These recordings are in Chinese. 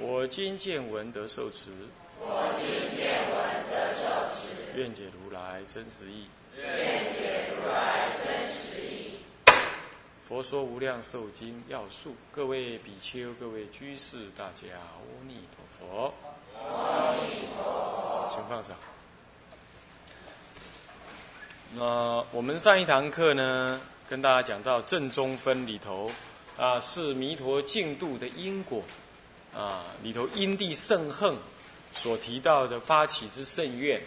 我今见闻得受持。我今见闻得受持。愿解如来真实义。愿解如来真实义。佛说无量寿经要素，各位比丘、各位居士，大家阿弥陀佛。阿弥陀佛。请放掌。那我们上一堂课呢，跟大家讲到正中分里头。啊，是弥陀净度的因果，啊，里头因地圣恨所提到的发起之圣愿，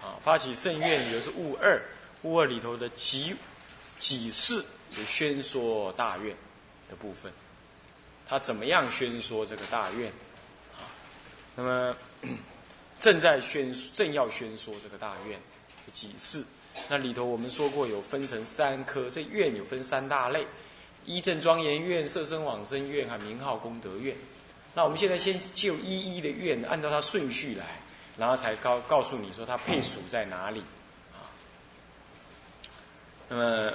啊，发起圣愿里头是物二，物二里头的己己事有宣说大愿的部分，他怎么样宣说这个大愿？啊，那么 正在宣正要宣说这个大愿的己事，那里头我们说过有分成三科，这愿有分三大类。一正庄严愿、色身往生愿和名号功德愿。那我们现在先就一一的愿，按照它顺序来，然后才告告诉你说它配属在哪里啊。那么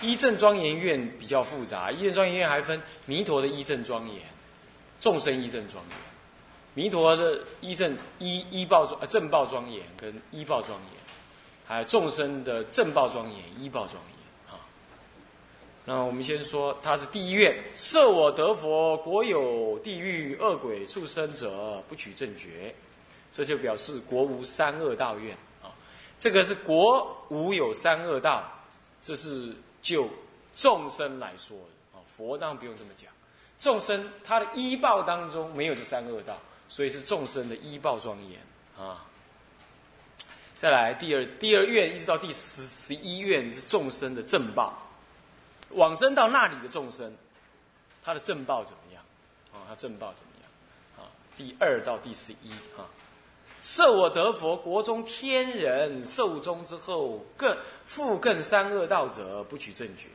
一正庄严愿比较复杂，一正庄严愿还分弥陀的一正庄严、众生一正庄严、弥陀的一正一一报庄正报庄严跟一报庄严，还有众生的正报庄严、一报庄严。那我们先说，他是第一愿，设我得佛，国有地狱恶鬼畜生者，不取正觉，这就表示国无三恶道愿啊。这个是国无有三恶道，这是就众生来说的啊。佛当然不用这么讲，众生他的医报当中没有这三恶道，所以是众生的医报庄严啊。再来第二第二愿一直到第十十一愿是众生的正报。往生到那里的众生，他的正报怎么样？啊，他正报怎么样？啊，第二到第十一哈，设我得佛，国中天人寿终之后，更复更三恶道者，不取正觉。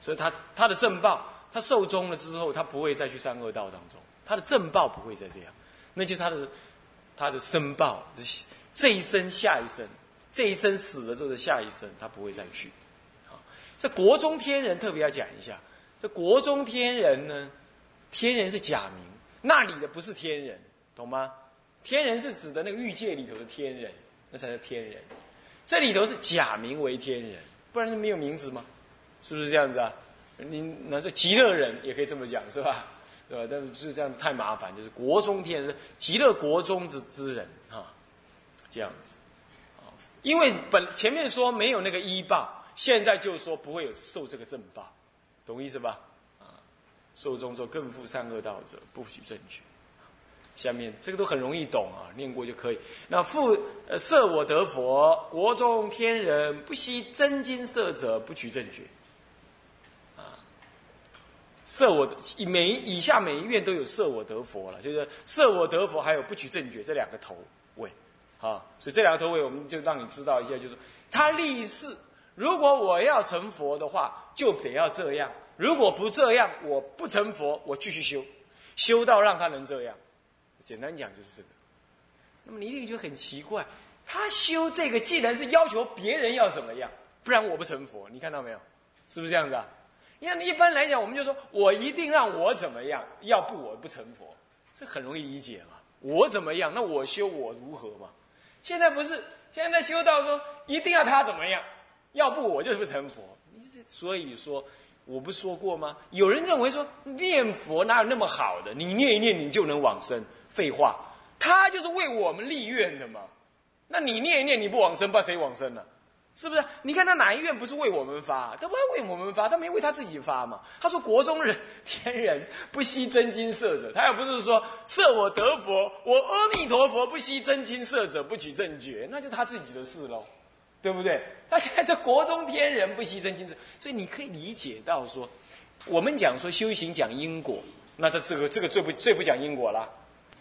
所以他他的正报，他寿终了之后，他不会再去三恶道当中，他的正报不会再这样，那就是他的他的生报，这一生下一生，这一生死了之后的下一生，他不会再去。这国中天人特别要讲一下，这国中天人呢，天人是假名，那里的不是天人，懂吗？天人是指的那个欲界里头的天人，那才是天人。这里头是假名为天人，不然就没有名字吗？是不是这样子啊？你那是极乐人也可以这么讲，是吧？对吧？但是是这样太麻烦，就是国中天人，极乐国中之之人啊，这样子因为本前面说没有那个依报。现在就说不会有受这个正报，懂意思吧？啊，受中之后更负三恶道者，不取正觉。下面这个都很容易懂啊，念过就可以。那复呃设我得佛，国中天人不惜真金色者，不取正觉。啊，设我每以下每一愿都有设我得佛了，就是设我得佛，还有不取正觉这两个头位。啊，所以这两个头位，我们就让你知道一下，就是他立誓。如果我要成佛的话，就得要这样。如果不这样，我不成佛，我继续修，修到让他能这样。简单讲就是这个。那么你一定觉得很奇怪，他修这个既然是要求别人要怎么样，不然我不成佛。你看到没有？是不是这样子啊？你看，一般来讲，我们就说我一定让我怎么样，要不我不成佛，这很容易理解嘛。我怎么样，那我修我如何嘛？现在不是现在修道说一定要他怎么样。要不我就是不成佛，所以说，我不说过吗？有人认为说念佛哪有那么好的？你念一念你就能往生？废话，他就是为我们立愿的嘛。那你念一念你不往生，把谁往生呢？是不是？你看他哪一愿不是为我们发？他不为我们发，他没为他自己发嘛。他说国中人天人不惜真金色者，他又不是说设我得佛，我阿弥陀佛不惜真金色者不取正觉，那就他自己的事喽。对不对？他现在是国中天人不牺牲精神，所以你可以理解到说，我们讲说修行讲因果，那这这个这个最不最不讲因果了。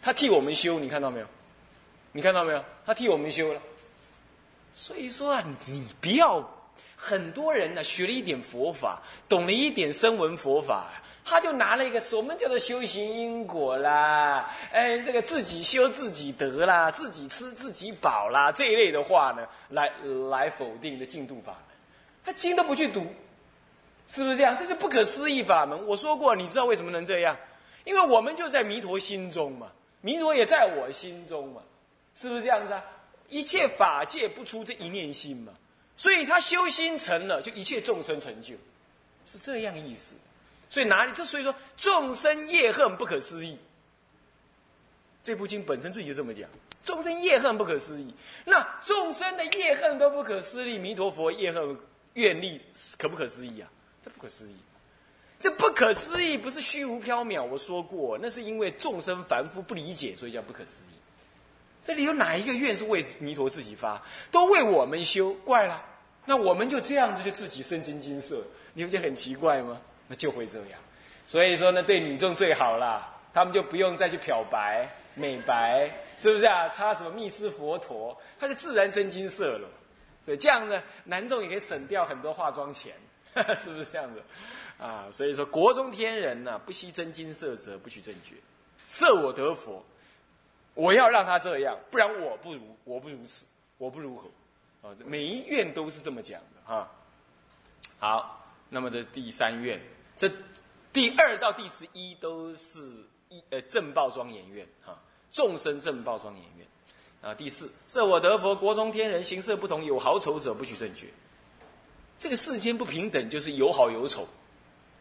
他替我们修，你看到没有？你看到没有？他替我们修了。所以说啊，你不要很多人呢学了一点佛法，懂了一点声闻佛法，他就拿了一个什么叫做修行因果啦，哎，这个自己修自己得啦，自己吃自己饱啦这一类的话呢，来来否定的净土法门。他经都不去读，是不是这样？这是不可思议法门。我说过，你知道为什么能这样？因为我们就在弥陀心中嘛。弥陀也在我心中嘛，是不是这样子啊？一切法界不出这一念心嘛，所以他修心成了，就一切众生成就，是这样意思。所以哪里？这所以说众生业恨不可思议。这部经本身自己就这么讲，众生业恨不可思议。那众生的业恨都不可思议，弥陀佛业恨愿力可不可思议啊？这不可思议。这不可思议，不是虚无缥缈。我说过，那是因为众生凡夫不理解，所以叫不可思议。这里有哪一个愿是为弥陀自己发？都为我们修，怪了。那我们就这样子就自己身经金色，你不觉得很奇怪吗？那就会这样。所以说呢，对女众最好啦，他们就不用再去漂白、美白，是不是啊？擦什么蜜丝佛陀，它就自然真金色了。所以这样呢，男众也可以省掉很多化妆钱。是不是这样子啊？所以说，国中天人呢，不惜真金色泽，不取正觉，色我得佛，我要让他这样，不然我不如，我不如此，我不如何？啊，每一愿都是这么讲的哈。好，那么这第三愿，这第二到第十一都是一呃正报庄严愿哈，众生正报庄严愿啊。第四，设我得佛，国中天人形色不同，有好丑者不取正觉。这个世间不平等，就是有好有丑，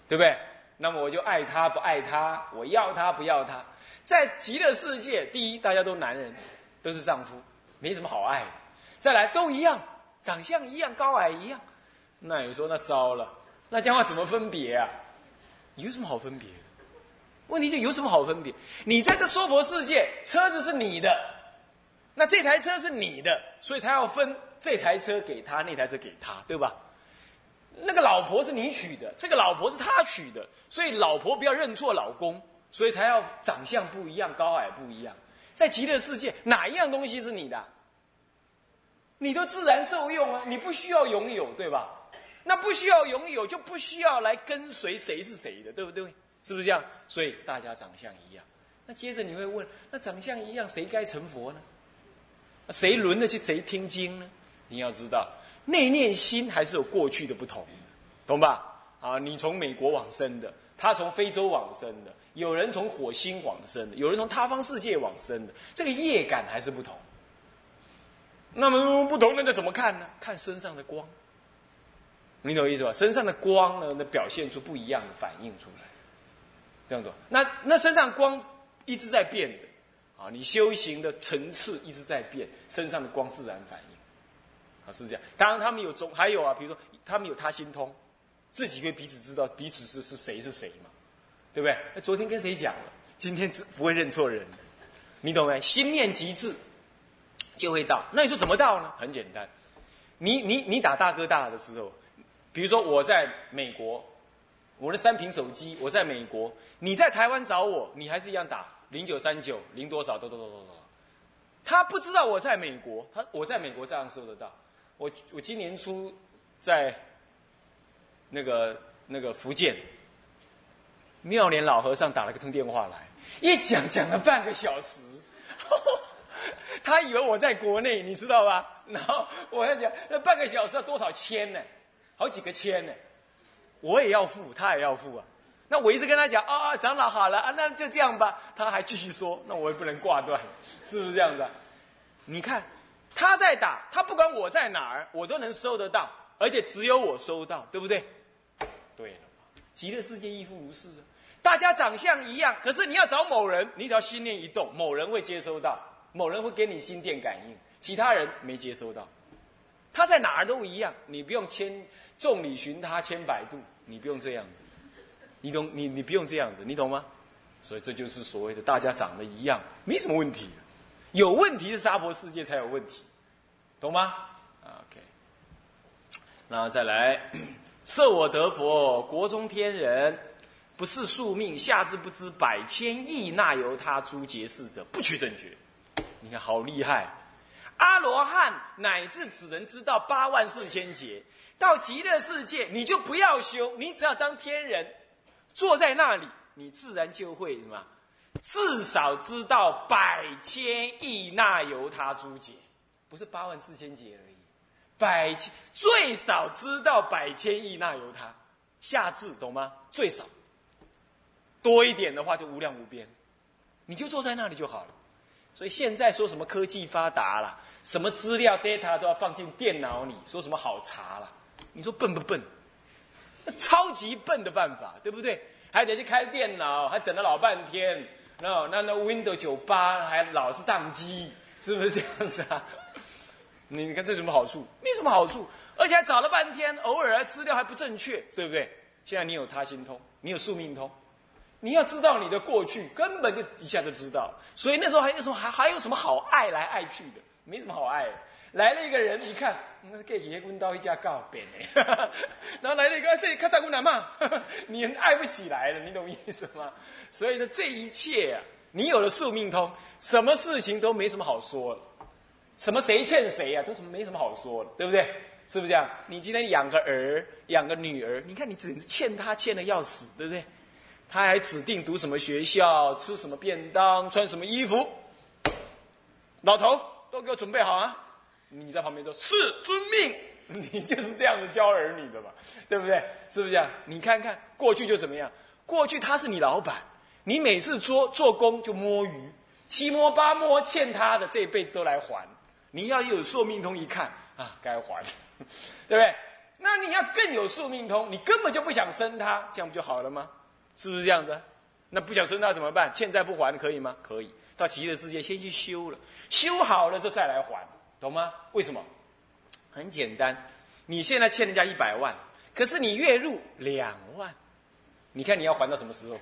对不对？那么我就爱他不爱他，我要他不要他。在极乐世界，第一，大家都男人，都是丈夫，没什么好爱。再来，都一样，长相一样，高矮一样。那你说那糟了，那将来怎么分别啊？有什么好分别？问题就有什么好分别？你在这娑婆世界，车子是你的，那这台车是你的，所以才要分这台车给他，那台车给他，对吧？那个老婆是你娶的，这个老婆是他娶的，所以老婆不要认错老公，所以才要长相不一样，高矮不一样。在极乐世界，哪一样东西是你的？你都自然受用啊，你不需要拥有，对吧？那不需要拥有，就不需要来跟随谁是谁的，对不对？是不是这样？所以大家长相一样。那接着你会问，那长相一样，谁该成佛呢？谁轮得去谁听经呢？你要知道。内念心还是有过去的不同，懂吧？啊，你从美国往生的，他从非洲往生的，有人从火星往生的，有人从他方世界往生的，这个业感还是不同。那么不同，那个怎么看呢？看身上的光，你懂我意思吧？身上的光呢，那表现出不一样的反应出来，这样子。那那身上光一直在变的，啊，你修行的层次一直在变，身上的光自然反应。啊，是这样。当然，他们有中，还有啊，比如说，他们有他心通，自己可以彼此知道彼此是是谁是谁嘛，对不对？那昨天跟谁讲了？今天只不会认错人，你懂没？心念极致，就会到。那你说怎么到呢？很简单，你你你打大哥大的时候，比如说我在美国，我的三屏手机，我在美国，你在台湾找我，你还是一样打零九三九零多少，多多多多多。他不知道我在美国，他我在美国这样收得到。我我今年初在那个那个福建妙莲老和尚打了个通电话来，一讲讲了半个小时，他以为我在国内，你知道吧？然后我要讲那半个小时要多少千呢？好几个千呢？我也要付，他也要付啊。那我一直跟他讲啊，长老好了啊，那就这样吧。他还继续说，那我也不能挂断，是不是这样子？你看。他在打，他不管我在哪儿，我都能收得到，而且只有我收到，对不对？对了，极乐世界亦复如是啊。大家长相一样，可是你要找某人，你只要心念一动，某人会接收到，某人会给你心电感应，其他人没接收到。他在哪儿都一样，你不用千众里寻他千百度，你不用这样子，你懂？你你不用这样子，你懂吗？所以这就是所谓的大家长得一样，没什么问题。有问题是娑婆世界才有问题，懂吗？OK，那再来，设我得佛，国中天人，不是宿命，下至不知百千亿那由他诸劫事者，不取正觉。你看好厉害！阿罗汉乃至只能知道八万四千劫，到极乐世界你就不要修，你只要当天人，坐在那里，你自然就会什么？至少知道百千亿那由他诸劫，不是八万四千劫而已，百千最少知道百千亿那由他，下至懂吗？最少。多一点的话就无量无边，你就坐在那里就好了。所以现在说什么科技发达了，什么资料 data 都要放进电脑里，说什么好查了，你说笨不笨？超级笨的办法，对不对？还得去开电脑，还等了老半天，那那那 Windows 九八还老是宕机，是不是这样子啊？你你看这什么好处？没什么好处，而且还找了半天，偶尔资料还不正确，对不对？现在你有他心通，你有宿命通。你要知道你的过去，根本就一下就知道。所以那时候还有什么还还有什么好爱来爱去的？没什么好爱。来了一个人，一看，那是给爷问到一家告别呢。然后来了一个，这里看在姑娘嘛，你爱不起来了，你懂意思吗？所以呢，这一切啊，你有了宿命通，什么事情都没什么好说了。什么谁欠谁啊，都什么没什么好说的，对不对？是不是这样？你今天养个儿，养个女儿，你看你只欠他欠的要死，对不对？他还指定读什么学校，吃什么便当，穿什么衣服。老头都给我准备好啊！你在旁边说：“是遵命。”你就是这样子教儿女的嘛，对不对？是不是这样？你看看过去就怎么样？过去他是你老板，你每次做做工就摸鱼，七摸八摸，欠他的这一辈子都来还。你要有宿命通，一看啊，该还，对不对？那你要更有宿命通，你根本就不想生他，这样不就好了吗？是不是这样子？那不想生那怎么办？欠债不还可以吗？可以，到极乐世界先去修了，修好了就再来还，懂吗？为什么？很简单，你现在欠人家一百万，可是你月入两万，你看你要还到什么时候？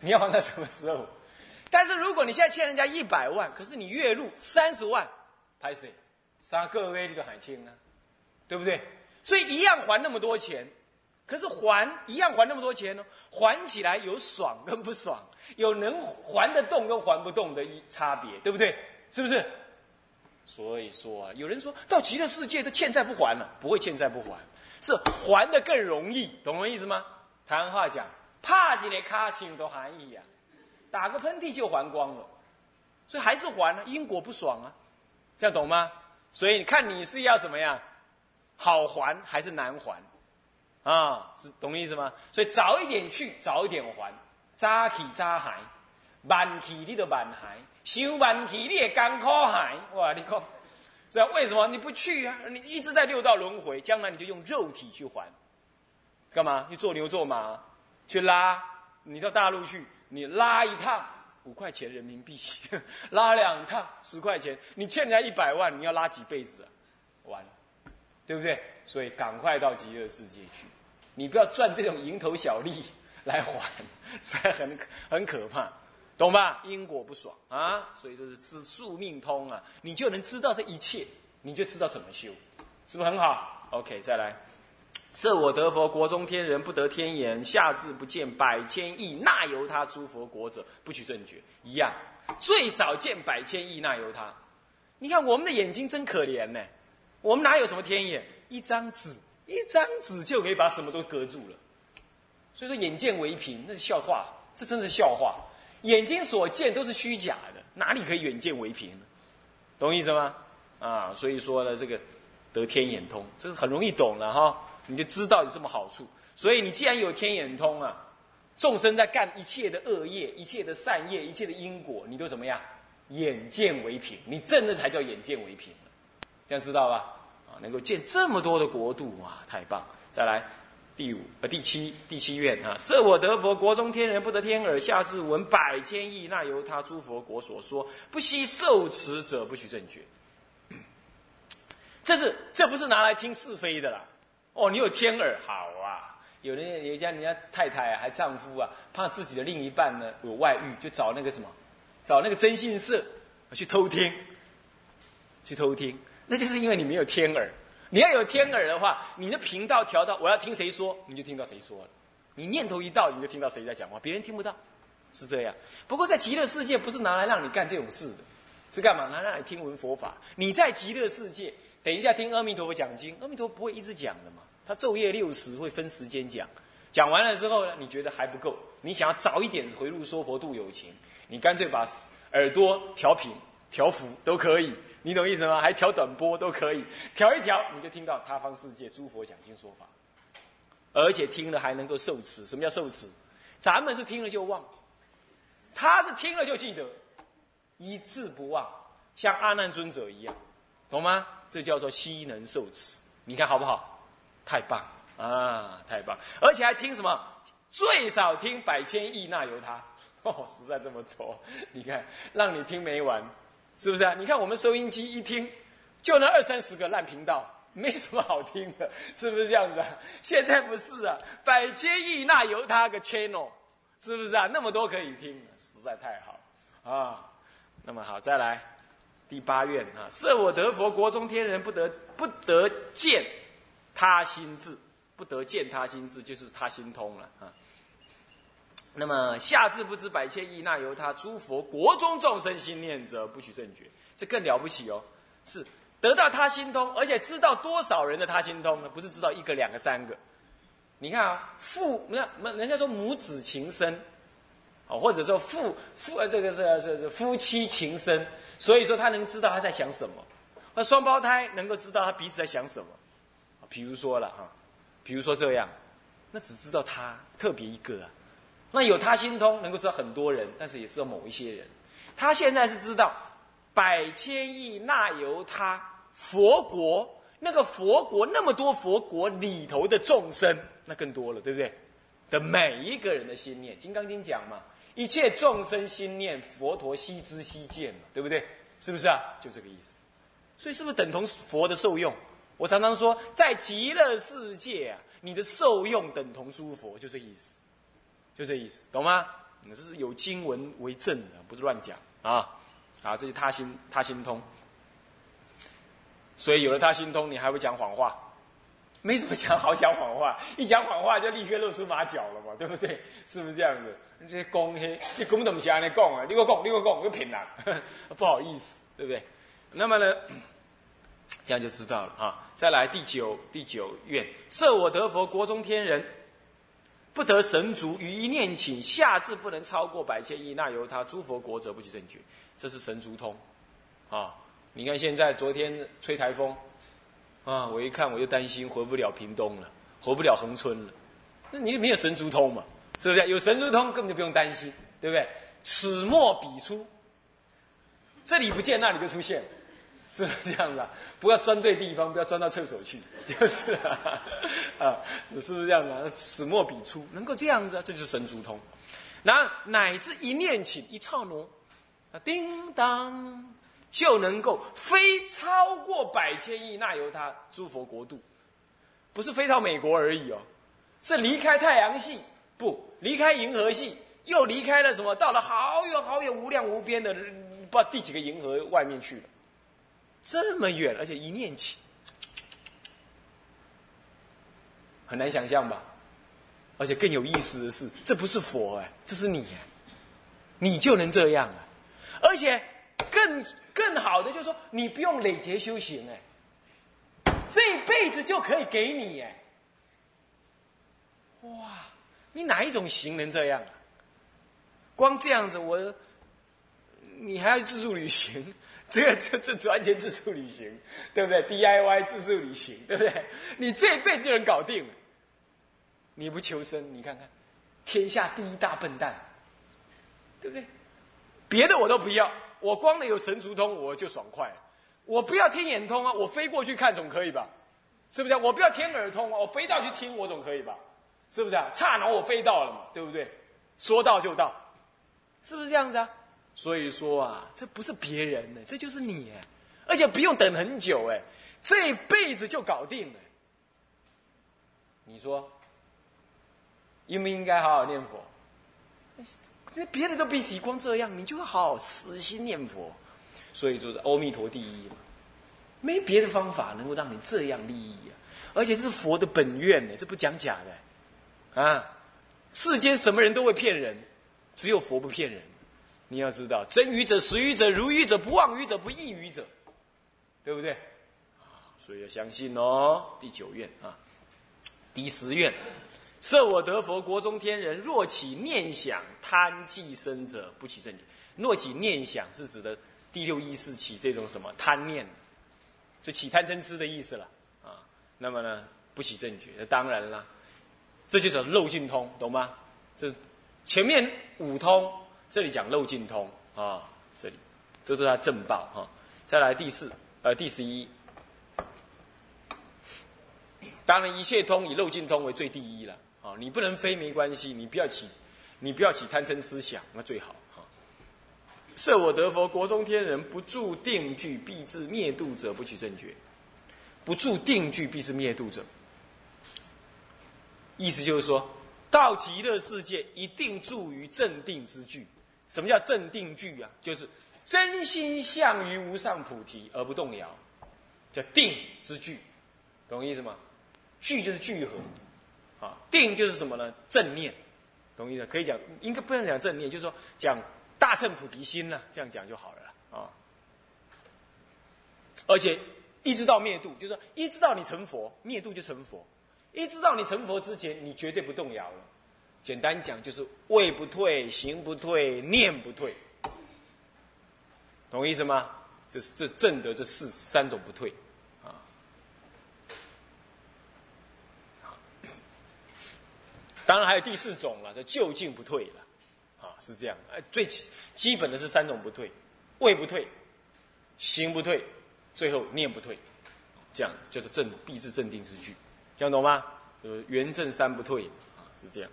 你要还到什么时候？但是如果你现在欠人家一百万，可是你月入三十万，拍谁？杀各位这个海清呢？对不对？所以一样还那么多钱。可是还一样还那么多钱呢？还起来有爽跟不爽，有能还得动跟还不动的一差别，对不对？是不是？所以说啊，有人说到极乐世界都欠债不还了，不会欠债不还，是还的更容易，懂我意思吗？台湾话讲，怕几个卡钱都含义啊，打个喷嚏就还光了，所以还是还啊，因果不爽啊，这样懂吗？所以你看你是要什么呀，好还还是难还？啊，是懂意思吗？所以早一点去，早一点还，早去早还，慢去你就晚还，修晚去你也艰苦还。哇，你看，这样为什么你不去啊？你一直在六道轮回，将来你就用肉体去还，干嘛？你做牛做马，去拉，你到大陆去，你拉一趟五块钱人民币，拉两趟十块钱，你欠人家一百万，你要拉几辈子啊？完了，对不对？所以赶快到极乐世界去。你不要赚这种蝇头小利 来还，实在很很可怕，懂吧？因果不爽啊，所以就是知宿命通啊，你就能知道这一切，你就知道怎么修，是不是很好？OK，再来，设我得佛国中天人不得天眼，下至不见百千亿那由他诸佛国者，不取正觉，一样，最少见百千亿那由他。你看我们的眼睛真可怜呢，我们哪有什么天眼？一张纸。一张纸就可以把什么都隔住了，所以说眼见为凭，那是笑话，这真是笑话。眼睛所见都是虚假的，哪里可以远见为凭呢？懂意思吗？啊，所以说呢，这个得天眼通，这个很容易懂了哈，你就知道有这么好处。所以你既然有天眼通啊，众生在干一切的恶业、一切的善业、一切的因果，你都怎么样？眼见为凭，你真的才叫眼见为凭这样知道吧？能够建这么多的国度，啊，太棒！再来，第五呃第七第七愿啊，设我得佛国中天人不得天耳，下至闻百千亿那由他诸佛国所说，不惜受持者不许正觉。这是这不是拿来听是非的啦。哦，你有天耳好啊。有人有家人家太太，还丈夫啊，怕自己的另一半呢有外遇，就找那个什么，找那个征信社去偷听，去偷听。那就是因为你没有天耳，你要有天耳的话，你的频道调到我要听谁说，你就听到谁说了，你念头一到，你就听到谁在讲话，别人听不到，是这样。不过在极乐世界，不是拿来让你干这种事的，是干嘛？拿来让你听闻佛法。你在极乐世界，等一下听阿弥陀佛讲经，阿弥陀佛不会一直讲的嘛，他昼夜六时会分时间讲。讲完了之后呢，你觉得还不够，你想要早一点回入娑婆度有情，你干脆把耳朵调平、调幅都可以，你懂意思吗？还调短波都可以，调一调你就听到他方世界诸佛讲经说法。而且听了还能够受持，什么叫受持？咱们是听了就忘，他是听了就记得，一字不忘，像阿难尊者一样，懂吗？这叫做悉能受持，你看好不好？太棒啊，太棒！而且还听什么？最少听百千亿那由他，哦，实在这么多，你看让你听没完，是不是啊？你看我们收音机一听，就那二三十个烂频道。没什么好听的，是不是这样子啊？现在不是啊，百千亿那由他个 channel，是不是啊？那么多可以听，实在太好啊。那么好，再来第八愿啊，设我得佛，国中天人不得不得见他心智，不得见他心智，就是他心通了啊。那么下至不知百千亿那由他诸佛国中众生心念者，不取正觉，这更了不起哦，是。得到他心通，而且知道多少人的他心通呢？不是知道一个、两个、三个。你看啊，父，那那人家说母子情深，哦，或者说父父呃，这个是是是夫妻情深，所以说他能知道他在想什么。那双胞胎能够知道他彼此在想什么。比如说了哈，比如说这样，那只知道他特别一个啊。那有他心通，能够知道很多人，但是也知道某一些人。他现在是知道。百千亿那由他佛国，那个佛国那么多佛国里头的众生，那更多了，对不对？的每一个人的心念，《金刚经》讲嘛，一切众生心念，佛陀悉知悉见嘛，对不对？是不是啊？就这个意思。所以是不是等同佛的受用？我常常说，在极乐世界啊，你的受用等同诸佛，就这意思，就这意思，懂吗？这是有经文为证的，不是乱讲啊。啊，这是他心他心通，所以有了他心通，你还会讲谎话？没什么讲好讲谎话，一讲谎话就立刻露出马脚了嘛，对不对？是不是这样子？这些公黑，你根本都不想你讲啊！你给我讲，你给我讲，又骗人，不好意思，对不对？那么呢，这样就知道了啊。再来第九第九愿，设我得佛国中天人。不得神足于一念请下至不能超过百千亿那由他诸佛国者不起正觉，这是神足通，啊！你看现在昨天吹台风，啊！我一看我就担心回不了屏东了，回不了恒春了。那你没有神足通嘛？是不是？有神足通根本就不用担心，对不对？此墨彼出，这里不见那里就出现。了是这样子？不要钻对地方，不要钻到厕所去，就是啊，啊，是不是这样子啊？此墨彼出，能够这样子，这就是神足通。那乃至一念起一刹那，啊，叮当，就能够飞超过百千亿那由他诸佛国度，不是飞到美国而已哦，是离开太阳系，不离开银河系，又离开了什么？到了好远好远无量无边的，不知道第几个银河外面去了。这么远，而且一念起，很难想象吧？而且更有意思的是，这不是佛哎，这是你，你就能这样啊！而且更更好的就是说，你不用累劫修行哎，这辈子就可以给你哎！哇，你哪一种行能这样啊？光这样子，我你还要自助旅行？这个这这完全自助旅行，对不对？DIY 自助旅行，对不对？你这一辈子就能搞定了。你不求生，你看看，天下第一大笨蛋，对不对？别的我都不要，我光有神足通我就爽快了。我不要天眼通啊，我飞过去看总可以吧？是不是？我不要天耳通啊，我飞到去听我总可以吧？是不是啊？刹那我飞到了嘛，对不对？说到就到，是不是这样子啊？所以说啊，这不是别人呢，这就是你，而且不用等很久哎，这辈子就搞定了。你说，应不应该好好念佛？那别的都别提，光这样，你就好好死心念佛。所以就是阿弥陀第一嘛，没别的方法能够让你这样利益啊，而且是佛的本愿呢，这不讲假的啊。世间什么人都会骗人，只有佛不骗人。你要知道，真愚者、实愚者、如愚者、不妄愚者、不异愚者，对不对？所以要相信哦。第九愿啊，第十愿，设我得佛，国中天人若起念想贪寄生者，不起正觉。若起念想是指的第六意识起这种什么贪念，就起贪嗔痴的意思了啊。那么呢，不起正觉，那当然了，这就是漏尽通，懂吗？这前面五通，这里讲漏尽通啊，这里这是他正报哈。再来第四，呃，第十一。当然，一切通以漏尽通为最第一了啊！你不能飞没关系，你不要起，你不要起贪嗔思想，那最好哈。设我得佛，国中天人不住定具，必至灭度者，不取正觉；不住定具，必至灭度者。意思就是说，到极乐世界一定住于正定之具。什么叫正定具啊？就是真心向于无上菩提而不动摇，叫定之具，懂意思吗？聚就是聚合，啊，定就是什么呢？正念，懂意思？可以讲，应该不能讲正念，就是说讲大乘菩提心呢，这样讲就好了啊。而且一直到灭度，就是说一直到你成佛，灭度就成佛；一直到你成佛之前，你绝对不动摇了。简单讲就是位不退，行不退，念不退，懂意思吗？这是这正德这四三种不退。啊当然还有第四种了，叫就近不退了，啊，是这样。哎，最基本的是三种不退：位不退，行不退，最后念不退。这样就是正必至正定之句，这样懂吗？就是，圆正三不退，啊，是这样。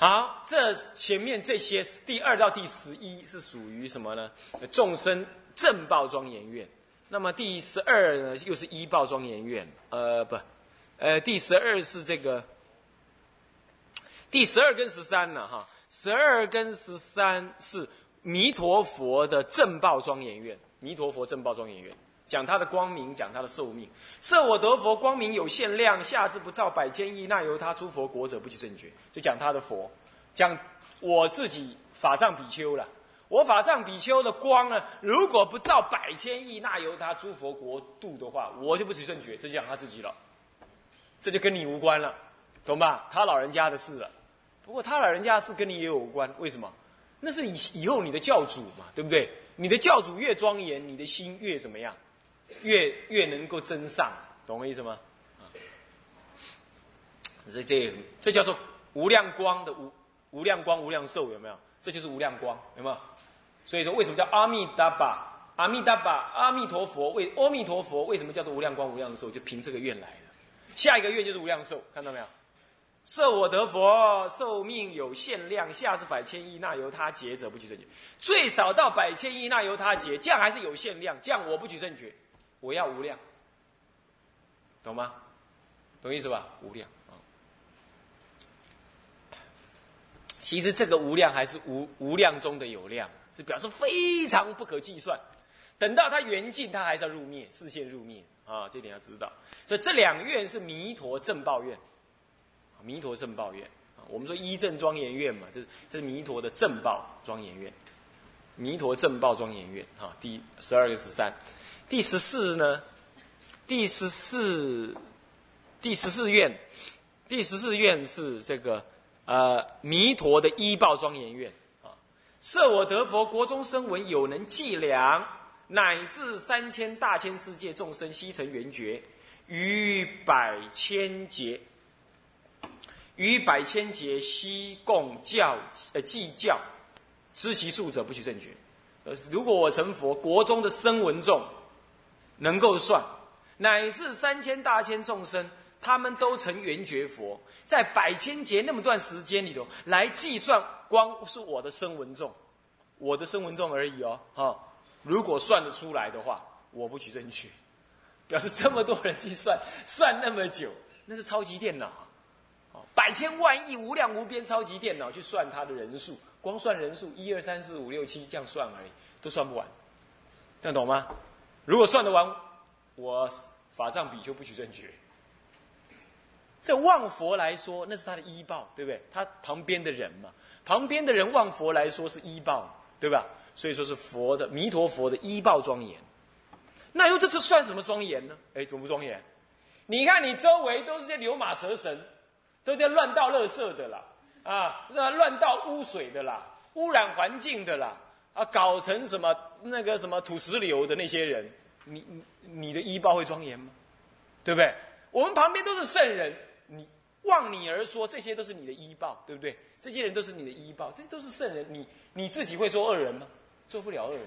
好，这前面这些第二到第十一是属于什么呢？众生正报庄严院。那么第十二呢，又是一报庄严院。呃，不，呃，第十二是这个。第十二跟十三呢？哈，十二跟十三是弥陀佛的正报庄严院。弥陀佛正报庄严院，讲他的光明，讲他的寿命。设我得佛，光明有限量，下至不照百千亿，那由他诸佛国者不去正觉。就讲他的佛，讲我自己法藏比丘了。我法藏比丘的光呢，如果不照百千亿，那由他诸佛国度的话，我就不取正觉。这就讲他自己了，这就跟你无关了，懂吧？他老人家的事了。不过他老人家是跟你也有关，为什么？那是以以后你的教主嘛，对不对？你的教主越庄严，你的心越怎么样？越越能够增上，懂我意思吗？啊，这这这叫做无量光的无无量光无量寿，有没有？这就是无量光，有没有？所以说，为什么叫阿弥达巴？阿弥达巴，阿弥陀佛，为阿弥陀佛，为什么叫做无量光无量寿？就凭这个愿来的。下一个愿就是无量寿，看到没有？设我得佛，寿命有限量，下至百千亿，那由他劫者不取正觉。最少到百千亿，那由他劫，这样还是有限量，这样我不取正觉，我要无量，懂吗？懂意思吧？无量啊。其实这个无量还是无无量中的有量，是表示非常不可计算。等到它圆尽，它还是要入灭，视线入灭啊，这点要知道。所以这两愿是弥陀正报愿。弥陀正报愿啊，我们说一正庄严愿嘛，这是这是弥陀的正报庄严愿，弥陀正报庄严愿啊，第十二个十三，第十四呢，第十四第十四愿，第十四愿是这个呃弥陀的一报庄严愿啊，设我得佛，国中生闻有能计量，乃至三千大千世界众生悉成圆觉，于百千劫。于百千劫悉共教呃计教，知其数者不取正觉。呃，如果我成佛，国中的声闻众能够算，乃至三千大千众生，他们都成圆觉佛，在百千劫那么段时间里头来计算，光是我的声闻众，我的声闻众而已哦，哈。如果算得出来的话，我不取正觉，表示这么多人去算，算那么久，那是超级电脑。百千万亿无量无边超级电脑去算它的人数，光算人数一二三四五六七这样算而已，都算不完，这样懂吗？如果算得完，我法藏比丘不取正觉，这望佛来说，那是他的依报，对不对？他旁边的人嘛，旁边的人望佛来说是依报，对吧？所以说是佛的弥陀佛的依报庄严。那又这次算什么庄严呢？哎，怎么不庄严？你看你周围都是些牛马蛇神，都在乱倒垃圾的啦，啊，乱倒污水的啦，污染环境的啦，啊，搞成什么那个什么土石流的那些人，你你你的医报会庄严吗？对不对？我们旁边都是圣人，你望你而说，这些都是你的医报，对不对？这些人都是你的医报，这都是圣人，你你自己会做恶人吗？做不了恶人，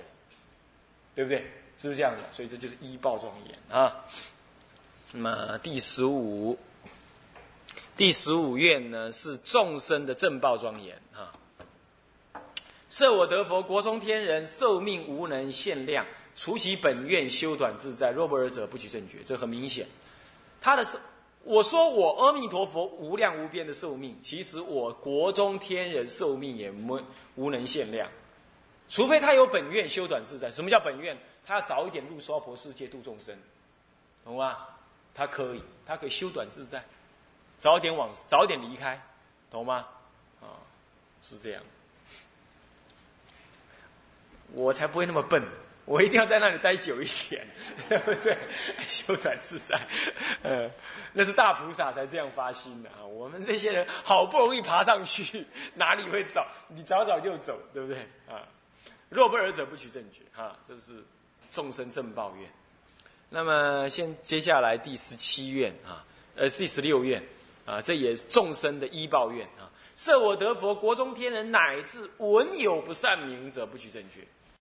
对不对？是不是这样的？所以这就是医报庄严啊。那么第十五，第十五愿呢是众生的正报庄严。设我得佛，国中天人寿命无能限量，除其本愿修短自在，若不尔者不取正觉。这很明显，他的是我说我阿弥陀佛无量无边的寿命，其实我国中天人寿命也无无能限量，除非他有本愿修短自在。什么叫本愿？他要早一点入娑婆世界度众生，懂吗？他可以，他可以修短自在，早点往早点离开，懂吗？啊，是这样。我才不会那么笨，我一定要在那里待久一点，对不对？修短自在，呃，那是大菩萨才这样发心的啊。我们这些人好不容易爬上去，哪里会早？你早早就走，对不对？啊，若不尔者不取正觉，哈，这是众生正报愿。那么，先接下来第十七愿啊，呃，第十六愿啊，这也是众生的依报愿啊。设我得佛，国中天人乃至闻有不善名者，不取正觉。